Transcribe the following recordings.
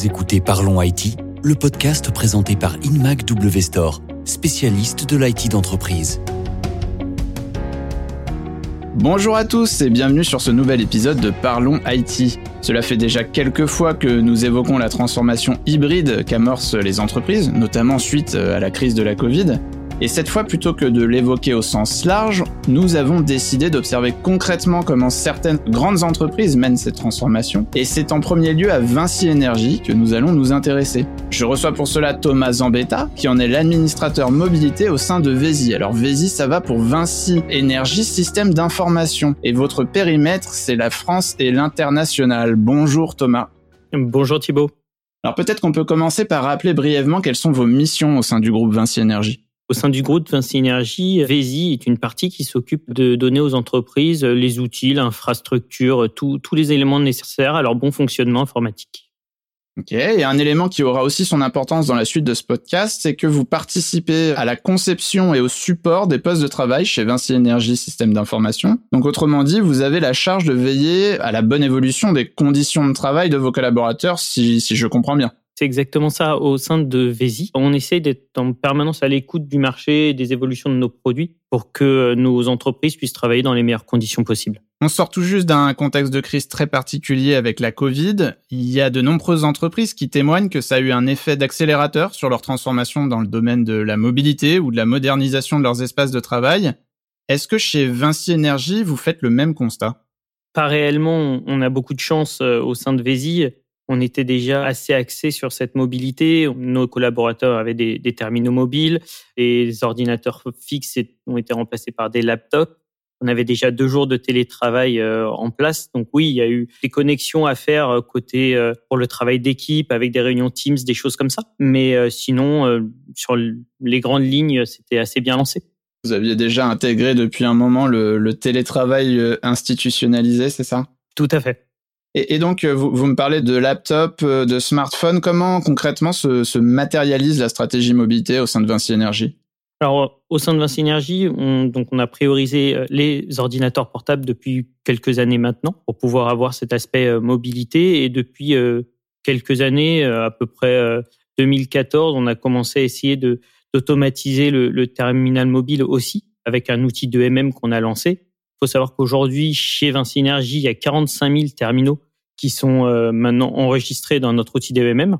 Vous écoutez Parlons IT, le podcast présenté par Inmac W Store, spécialiste de l'IT d'entreprise. Bonjour à tous et bienvenue sur ce nouvel épisode de Parlons IT. Cela fait déjà quelques fois que nous évoquons la transformation hybride qu'amorcent les entreprises, notamment suite à la crise de la Covid. Et cette fois, plutôt que de l'évoquer au sens large, nous avons décidé d'observer concrètement comment certaines grandes entreprises mènent cette transformation. Et c'est en premier lieu à Vinci Energy que nous allons nous intéresser. Je reçois pour cela Thomas Zambetta, qui en est l'administrateur mobilité au sein de Vesi. Alors Vesi, ça va pour Vinci Energy Système d'information. Et votre périmètre, c'est la France et l'international. Bonjour Thomas. Bonjour Thibault. Alors peut-être qu'on peut commencer par rappeler brièvement quelles sont vos missions au sein du groupe Vinci Energy. Au sein du groupe Vinci Énergie, VESI est une partie qui s'occupe de donner aux entreprises les outils, l'infrastructure, tous les éléments nécessaires à leur bon fonctionnement informatique. Ok, et un élément qui aura aussi son importance dans la suite de ce podcast, c'est que vous participez à la conception et au support des postes de travail chez Vinci Énergie Système d'information. Donc autrement dit, vous avez la charge de veiller à la bonne évolution des conditions de travail de vos collaborateurs, si je comprends bien. C'est exactement ça au sein de Vesi. On essaie d'être en permanence à l'écoute du marché et des évolutions de nos produits pour que nos entreprises puissent travailler dans les meilleures conditions possibles. On sort tout juste d'un contexte de crise très particulier avec la Covid. Il y a de nombreuses entreprises qui témoignent que ça a eu un effet d'accélérateur sur leur transformation dans le domaine de la mobilité ou de la modernisation de leurs espaces de travail. Est-ce que chez Vinci Énergie, vous faites le même constat? Pas réellement. On a beaucoup de chance euh, au sein de Vesi on était déjà assez axé sur cette mobilité. Nos collaborateurs avaient des, terminaux mobiles, les ordinateurs fixes ont été remplacés par des laptops. On avait déjà deux jours de télétravail euh, en place. Donc oui, il y a eu des connexions à faire euh, côté euh, pour le travail d'équipe avec des réunions Teams, des choses comme ça. Mais sinon, sur les grandes lignes, c'était assez bien lancé. Vous aviez déjà intégré depuis un moment le télétravail institutionnalisé, c'est ça? Tout à fait. Et, donc, euh, vous, me parlez de laptop, euh, de smartphone. Comment concrètement se, matérialise la stratégie mobilité au sein de Vinci Energy? Alors, au sein de Vinci Energy, on, donc on a priorisé euh, les ordinateurs portables depuis quelques années maintenant pour pouvoir avoir cet aspect mobilité. Et depuis quelques années, à peu près 2014, on a commencé à essayer de d'automatiser le, le, terminal mobile aussi avec un outil de MM qu'on a lancé faut savoir qu'aujourd'hui, chez Vinci Energy, il y a 45 000 terminaux qui sont euh, maintenant enregistrés dans notre outil DEMM,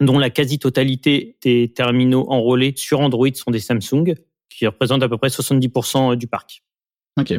dont la quasi-totalité des terminaux enrôlés sur Android sont des Samsung, qui représentent à peu près 70% du parc. Ok.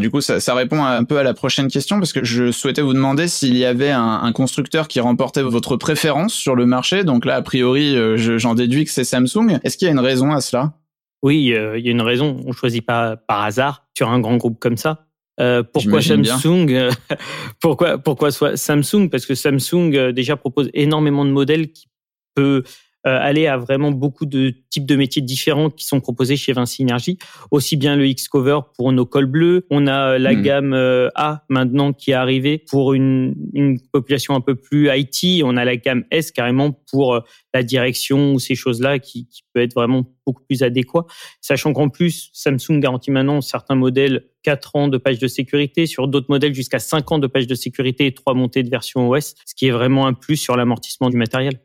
du coup, ça, répond un peu à la prochaine question parce que je souhaitais vous demander s'il y avait un, un, constructeur qui remportait votre préférence sur le marché. Donc là, a priori, euh, j'en déduis que c'est Samsung. Est-ce qu'il y a une raison à cela? Oui, euh, il y a une raison. On choisit pas par hasard sur un grand groupe comme ça. Euh, pourquoi Samsung euh, Pourquoi pourquoi soit Samsung? Parce que Samsung déjà propose énormément de modèles qui peut euh, aller à vraiment beaucoup de types de métiers différents qui sont proposés chez Vinci Energy. Aussi bien le X-Cover pour nos cols bleus. On a la hmm. gamme euh, A maintenant qui est arrivée pour une, une population un peu plus IT. On a la gamme S carrément pour euh, la direction ou ces choses-là qui, qui peut être vraiment beaucoup plus adéquat. Sachant qu'en plus, Samsung garantit maintenant certains modèles 4 ans de page de sécurité, sur d'autres modèles jusqu'à 5 ans de page de sécurité et 3 montées de version OS, ce qui est vraiment un plus sur l'amortissement du matériel.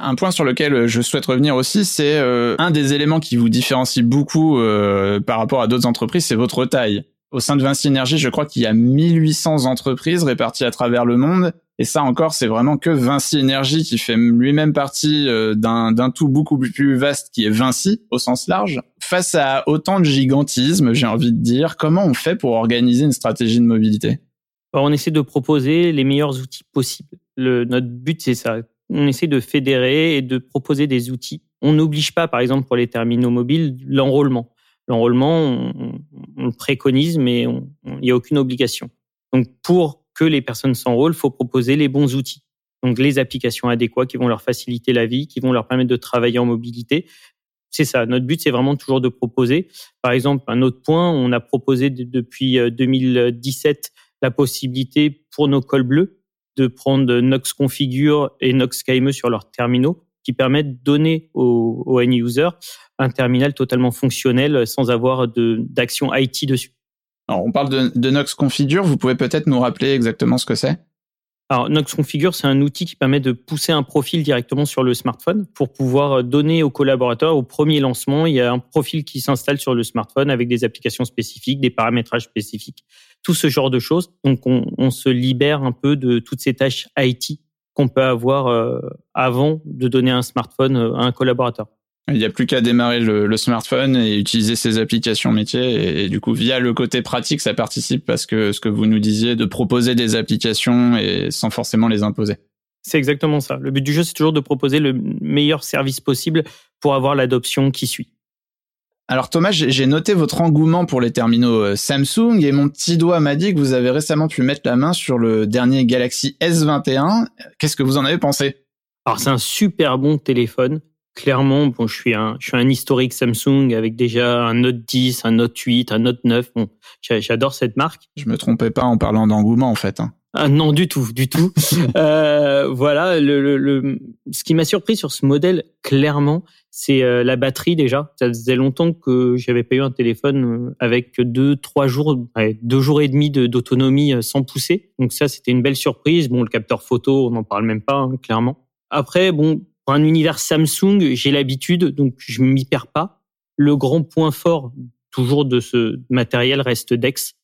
Un point sur lequel euh, je souhaite revenir aussi, c'est euh, un des éléments qui vous différencie beaucoup euh, par rapport à d'autres entreprises, c'est votre taille. Au sein de Vinci Energy, je crois qu'il y a 1800 entreprises réparties à travers le monde. Et ça encore, c'est vraiment que Vinci Energy qui fait lui-même partie d'un tout beaucoup plus vaste qui est Vinci au sens large. Face à autant de gigantisme, j'ai envie de dire, comment on fait pour organiser une stratégie de mobilité? On essaie de proposer les meilleurs outils possibles. Le, notre but, c'est ça on essaie de fédérer et de proposer des outils. On n'oblige pas, par exemple, pour les terminaux mobiles, l'enrôlement. L'enrôlement, on, le préconise, mais il n'y a aucune obligation. Donc, pour que les personnes s'enrôlent, faut proposer les bons outils. Donc, les applications adéquates qui vont leur faciliter la vie, qui vont leur permettre de travailler en mobilité. C'est ça. Notre but, c'est vraiment toujours de proposer. Par exemple, un autre point, on a proposé depuis 2017 euh, la possibilité pour nos cols bleus de prendre Nox Configure et Nox KME sur leurs terminaux qui permettent de donner aux, end-users un terminal totalement fonctionnel sans avoir d'action IT dessus. On parle de, Nox Configure. Vous pouvez peut-être nous rappeler exactement ce que c'est? Alors, Nox Configure, c'est un outil qui permet de pousser un profil directement sur le smartphone pour pouvoir donner aux collaborateurs au premier lancement. Il y a un profil qui s'installe sur le smartphone avec des applications spécifiques, des paramétrages spécifiques, tout ce genre de choses. Donc, on, on se libère un peu de toutes ces tâches IT qu'on peut avoir euh, avant de donner un smartphone euh, à un collaborateur. Il n'y a plus qu'à démarrer le, smartphone et utiliser ses applications métiers. Et, du coup, via le côté pratique, ça participe parce que ce que vous nous disiez, de proposer des applications et sans forcément les imposer. C'est exactement ça. Le but du jeu, c'est toujours de proposer le meilleur service possible pour avoir l'adoption qui suit. Alors Thomas, j'ai noté votre engouement pour les terminaux euh, Samsung et mon petit doigt m'a dit que vous avez récemment pu mettre la main sur le dernier Galaxy S21. Qu'est-ce que vous en avez pensé? Alors c'est un super bon téléphone clairement, bon, je suis un, je suis un historique Samsung avec déjà un Note 10, un Note 8, un Note 9. Bon, j'adore cette marque. Je me trompais pas en parlant d'engouement en fait. Hein. Ah non, du tout, du tout. euh, voilà, le, le, ce qui m'a surpris sur ce modèle, clairement, c'est euh, la batterie déjà. Ça faisait longtemps que j'avais pas eu un téléphone euh, avec deux, trois jours, deux jours et demi d'autonomie sans pousser. Donc ça, c'était une belle surprise. Bon, le capteur photo, on n'en parle même pas, hein, clairement. Après, bon, pour un univers Samsung, j'ai l'habitude, donc je m'y perds pas. Le grand point fort toujours de ce matériel reste Dex,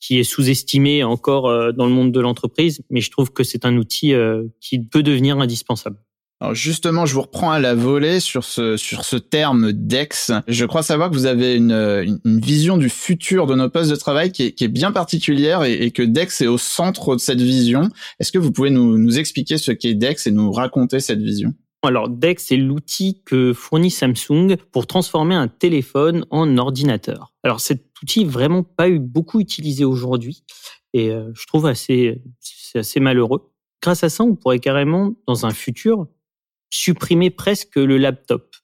qui est sous-estimé encore euh, dans le monde de l'entreprise, mais je trouve que c'est un outil euh, qui peut devenir indispensable. Alors justement, je vous reprends à la volée sur ce sur ce terme DEX. Je crois savoir que vous avez une, vision du futur de nos postes de travail qui est, bien particulière et, que DEX est au centre de cette vision. Est-ce que vous pouvez nous expliquer ce qu'est DEX et nous raconter cette vision? Alors DEX, c'est l'outil que fournit Samsung pour transformer un téléphone en ordinateur. Alors cet outil vraiment pas eu beaucoup utilisé aujourd'hui et euh, je trouve assez assez malheureux. Grâce à ça, on pourrait carrément dans un futur supprimer presque le laptop.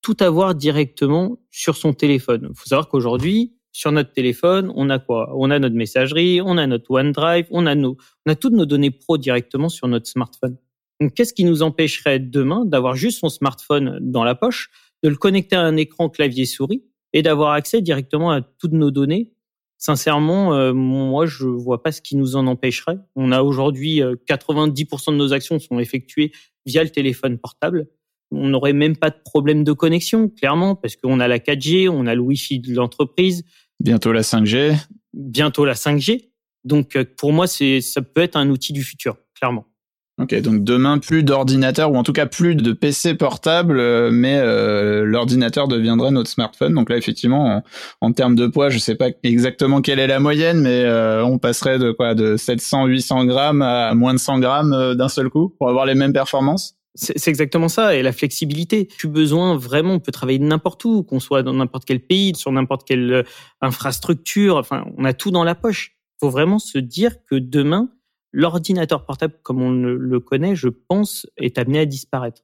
Tout avoir directement sur son téléphone. Il faut savoir qu'aujourd'hui, sur notre téléphone, on a quoi? On a notre messagerie, on a notre OneDrive, on a nos on a toutes nos données pro directement sur notre smartphone. Donc, qu'est-ce qui nous empêcherait demain d'avoir juste son smartphone dans la poche, de le connecter à un écran clavier souris et d'avoir accès directement à toutes nos données? Sincèrement, euh, moi, je vois pas ce qui nous en empêcherait. On a aujourd'hui 90% euh, de nos actions sont effectuées via le téléphone portable. On n'aurait même pas de problème de connexion, clairement, parce qu'on a la 4G, on a le Wi-Fi de l'entreprise. Bientôt la 5G. Bientôt la 5G. Donc, euh, pour moi, c'est ça peut être un outil du futur, clairement. Ok, donc demain plus d'ordinateur ou en tout cas plus de PC portable, euh, mais euh, l'ordinateur deviendrait notre smartphone. Donc là, effectivement, en, termes de poids, je sais pas exactement quelle est la moyenne, mais euh, on passerait de quoi, de 700-800 grammes à moins de 100 grammes d'un seul coup pour avoir les mêmes performances? C'est exactement ça, et la flexibilité. Tu besoin vraiment, on peut travailler n'importe où, qu'on soit dans n'importe quel pays, sur n'importe quelle infrastructure. Enfin, on a tout dans la poche. Il faut vraiment se dire que demain, L'ordinateur portable, comme on le connaît, je pense, est amené à disparaître.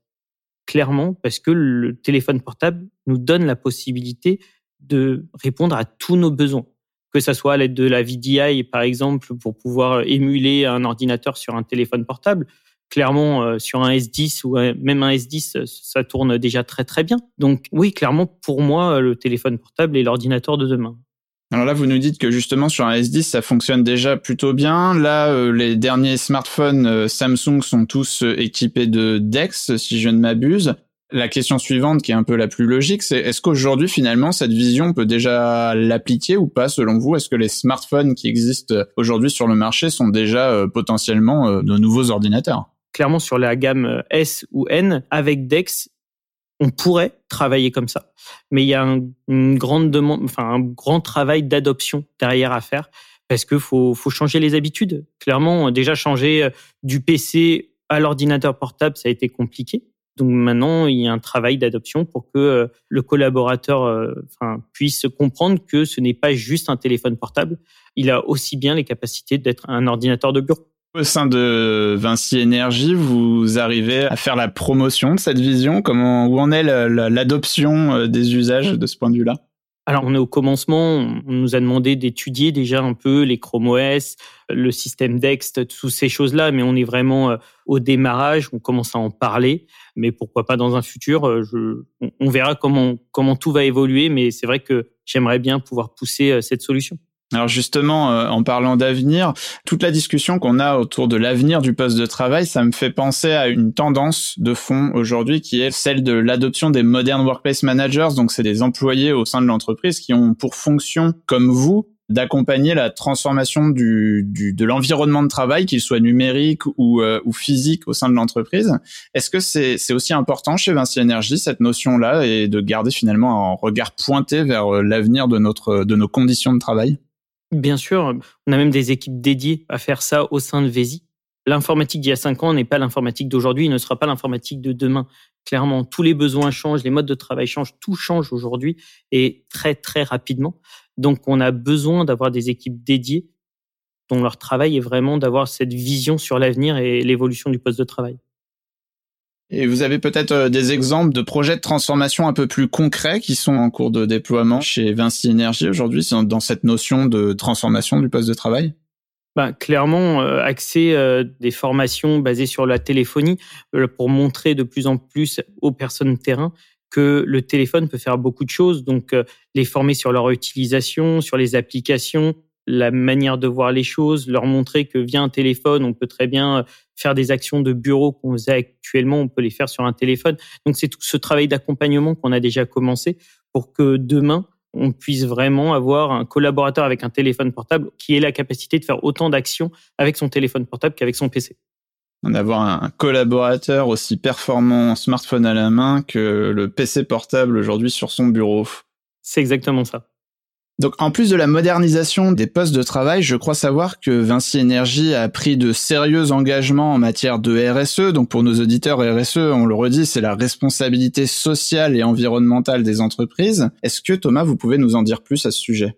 Clairement, parce que le téléphone portable nous donne la possibilité de répondre à tous nos besoins. Que ça soit à l'aide de la VDI, par exemple, pour pouvoir émuler un ordinateur sur un téléphone portable. Clairement, euh, sur un S10 ou même un S10, ça tourne déjà très très bien. Donc oui, clairement, pour moi, le téléphone portable est l'ordinateur de demain. Alors là, vous nous dites que justement sur un S10, ça fonctionne déjà plutôt bien. Là, euh, les derniers smartphones euh, Samsung sont tous euh, équipés de DeX, si je ne m'abuse. La question suivante, qui est un peu la plus logique, c'est est-ce qu'aujourd'hui, finalement, cette vision peut déjà l'appliquer ou pas, selon vous? Est-ce que les smartphones qui existent aujourd'hui sur le marché sont déjà potentiellement de nouveaux ordinateurs? Clairement, sur la gamme S ou N, avec DeX, on pourrait travailler comme ça, mais il y a un, une grande demande, enfin un grand travail d'adoption derrière à faire parce que faut, faut changer les habitudes. Clairement, déjà changer euh, du PC à l'ordinateur portable, ça a été compliqué. Donc maintenant, il y a un travail d'adoption pour que euh, le collaborateur euh, enfin, puisse comprendre que ce n'est pas juste un téléphone portable, il a aussi bien les capacités d'être un ordinateur de bureau. Au sein de Vinci Énergie, vous arrivez à faire la promotion de cette vision Comment, où en est l'adoption euh, des usages de ce point de vue-là? Alors, on est au commencement. On nous a demandé d'étudier déjà un peu les Chrome OS, le système Dex, toutes ces choses-là, mais on est vraiment euh, au démarrage. On commence à en parler, mais pourquoi pas dans un futur euh, on verra comment comment tout va évoluer. Mais c'est vrai que j'aimerais bien pouvoir pousser cette solution. Alors justement, euh, en parlant d'avenir, toute la discussion qu'on a autour de l'avenir du poste de travail, ça me fait penser à une tendance de fond aujourd'hui qui est celle de l'adoption des modern workplace managers. Donc c'est des employés au sein de l'entreprise qui ont pour fonction, comme vous, d'accompagner la transformation du, de l'environnement de travail, qu'il soit numérique ou, euh, ou physique au sein de l'entreprise. Est-ce que c'est aussi important chez Vinci Energy cette notion-là et de garder finalement un regard pointé vers euh, l'avenir de notre de nos conditions de travail? Bien sûr, on a même des équipes dédiées à faire ça au sein de Vési. L'informatique d'il y a cinq ans n'est pas l'informatique d'aujourd'hui, ne sera pas l'informatique de demain. Clairement, tous les besoins changent, les modes de travail changent, tout change aujourd'hui et très très rapidement. Donc, on a besoin d'avoir des équipes dédiées dont leur travail est vraiment d'avoir cette vision sur l'avenir et l'évolution du poste de travail. Et vous avez peut-être euh, des exemples de projets de transformation un peu plus concrets qui sont en cours de déploiement chez Vinci Energy aujourd'hui dans cette notion de transformation du poste de travail? Bah, clairement, euh, accès euh, des formations basées sur la téléphonie pour montrer de plus en plus aux personnes terrain que le téléphone peut faire beaucoup de choses. Donc, les former sur leur utilisation, sur les applications, la manière de voir les choses, leur montrer que via un téléphone, on peut très bien euh, faire des actions de bureau qu'on faisait actuellement, on peut les faire sur un téléphone. Donc c'est tout ce travail d'accompagnement qu'on a déjà commencé pour que demain, on puisse vraiment avoir un collaborateur avec un téléphone portable qui ait la capacité de faire autant d'actions avec son téléphone portable qu'avec son PC. D'avoir un collaborateur aussi performant smartphone à la main que le PC portable aujourd'hui sur son bureau. C'est exactement ça. Donc, en plus de la modernisation des postes de travail, je crois savoir que Vinci Energy a pris de sérieux engagements en matière de RSE. Donc, pour nos auditeurs, RSE, on le redit, c'est la responsabilité sociale et environnementale des entreprises. Est-ce que Thomas, vous pouvez nous en dire plus à ce sujet?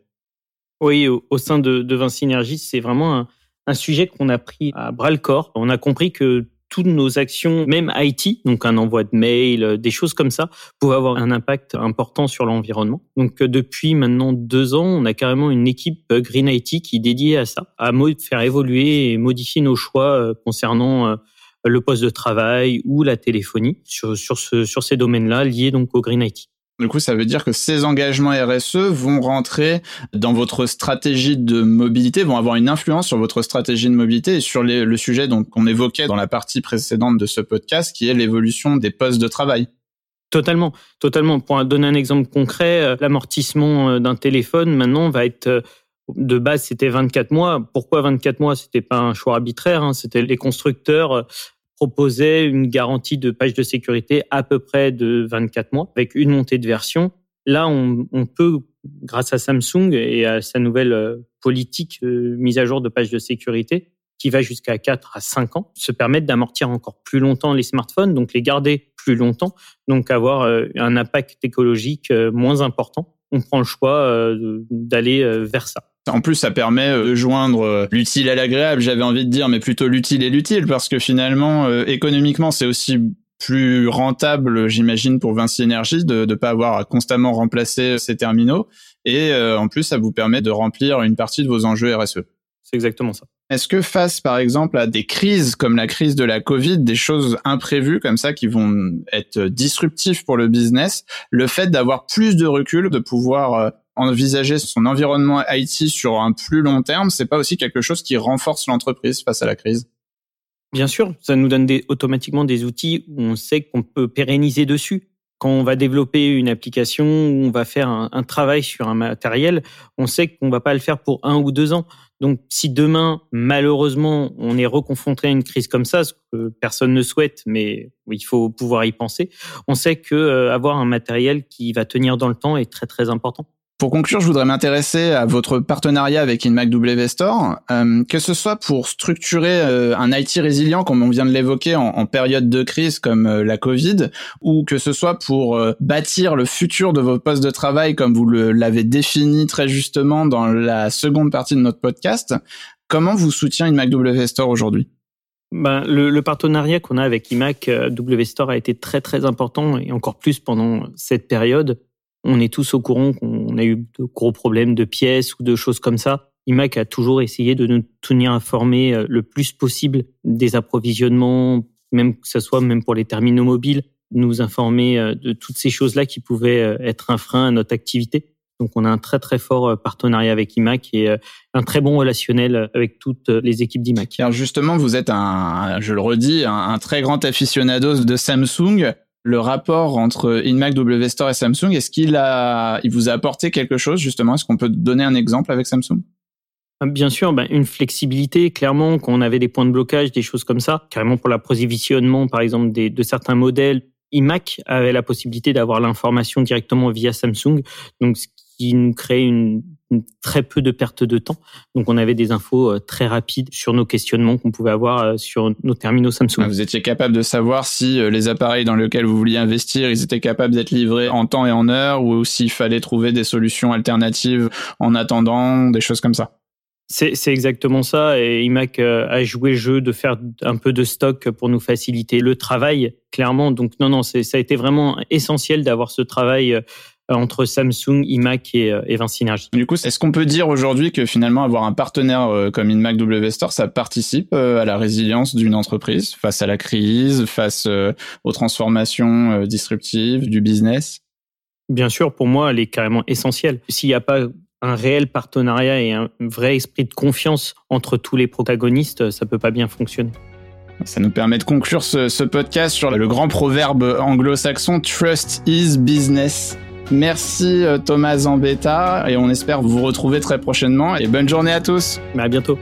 Oui, au, sein de, Vinci Energy, c'est vraiment un, un sujet qu'on a pris à bras le corps. On a compris que toutes nos actions, même IT, donc un envoi de mail, euh, des choses comme ça, pouvaient avoir un impact important sur l'environnement. Donc euh, depuis maintenant deux ans, on a carrément une équipe euh, Green IT qui est dédiée à ça, à faire évoluer et modifier nos choix concernant le poste de travail ou la téléphonie sur, sur, ce, sur ces domaines-là liés donc au Green IT. Du coup, ça veut dire que ces engagements RSE vont rentrer dans votre stratégie de mobilité, vont avoir une influence sur votre stratégie de mobilité et sur le sujet qu'on évoquait dans la partie précédente de ce podcast, qui est l'évolution des postes de travail. Totalement, totalement. Pour donner un exemple concret, euh, l'amortissement euh, d'un téléphone maintenant va être euh, de base c'était 24 mois. Pourquoi 24 mois? C'était pas un choix arbitraire. Hein. C'était les constructeurs proposait une garantie de page de sécurité à peu près de 24 mois avec une montée de version. Là, on, on peut, grâce à Samsung et à sa nouvelle euh, politique euh, mise à jour de page de sécurité, qui va jusqu'à 4 à 5 ans, se permettre d'amortir encore plus longtemps les smartphones, donc les garder plus longtemps, donc avoir euh, un impact écologique moins important. On prend le choix d'aller vers ça. En plus, ça permet euh, de joindre euh, l'utile à l'agréable, j'avais envie de dire, mais plutôt l'utile et l'utile, parce que finalement, euh, économiquement, c'est aussi plus rentable, j'imagine, pour Vinci Energy de ne pas avoir à constamment remplacer ces terminaux. Et en plus, ça vous permet de remplir une partie de vos enjeux RSE. C'est exactement ça. Est-ce que face, par exemple, à des crises comme la crise de la Covid, des choses imprévues comme ça qui vont être disruptives pour le business, le fait d'avoir plus de recul, de pouvoir envisager son environnement IT sur un plus long terme, c'est pas aussi quelque chose qui renforce l'entreprise face à la crise? Bien sûr, ça nous donne automatiquement des outils où on sait qu'on peut pérenniser dessus. Quand on va développer une application, on va faire un, travail sur un matériel, on sait qu'on va pas le faire pour un ou deux ans. Donc, si demain, malheureusement, on est reconfronté à une crise comme ça, ce que personne ne souhaite, mais il faut pouvoir y penser, on sait que euh, avoir un matériel qui va tenir dans le temps est très très important. Pour conclure, je voudrais m'intéresser à votre partenariat avec InMacW Store, euh, que ce soit pour structurer euh, un IT résilient, comme on vient de l'évoquer, en, période de crise comme euh, la Covid, ou que ce soit pour bâtir le futur de vos postes de travail, comme vous l'avez défini très justement dans la seconde partie de notre podcast. Comment vous soutient InMacW Store aujourd'hui? Ben, le, le, partenariat qu'on a avec IMAC W Store a été très très important et encore plus pendant cette période on est tous au courant qu'on a eu de gros problèmes de pièces ou de choses comme ça. IMAC a toujours essayé de nous tenir informés euh, le plus possible des approvisionnements, même que ce soit même pour les terminaux mobiles, nous informer euh, de toutes ces choses-là qui pouvaient euh, être un frein à notre activité. Donc on a un très très fort partenariat avec IMAC et un très bon relationnel avec toutes les équipes d'IMAC. Alors justement, vous êtes un, je le redis, un, très grand aficionado de Samsung. Le rapport entre InMac W et Samsung, est-ce qu'il a, il vous a apporté quelque chose justement? Est-ce qu'on peut donner un exemple avec Samsung? Bien sûr, ben, une flexibilité, clairement, qu'on avait des points de blocage, des choses comme ça, carrément pour l'approvisionnement, par exemple, des, de certains modèles. iMac avait la possibilité d'avoir l'information directement via Samsung, donc ce qui nous crée une, très peu de perte de temps. Donc on avait des infos euh, très rapides sur nos questionnements qu'on pouvait avoir euh, sur nos terminaux Samsung. Ah, vous étiez capable de savoir si euh, les appareils dans lesquels vous vouliez investir, ils étaient capables d'être livrés en temps et en heure, ou s'il fallait trouver des solutions alternatives en attendant, des choses comme ça? C'est exactement ça. Et IMAC a joué le jeu de faire un peu de stock pour nous faciliter le travail, clairement. Donc non, non, ça a été vraiment essentiel d'avoir ce travail entre Samsung, IMAC et, euh, et Vinci Du coup, est-ce qu'on peut dire aujourd'hui que finalement avoir un partenaire comme IMAC W Store, ça participe à la résilience d'une entreprise face à la crise, face aux transformations disruptives du business? Bien sûr, pour moi, elle est carrément essentielle. S'il n'y a pas un réel partenariat et un vrai esprit de confiance entre tous les protagonistes, ça peut pas bien fonctionner. Ça nous permet de conclure ce, podcast sur le grand proverbe anglo-saxon Trust is business. Merci euh, Thomas Zambetta et on espère vous retrouver très prochainement et bonne journée à tous. À bientôt.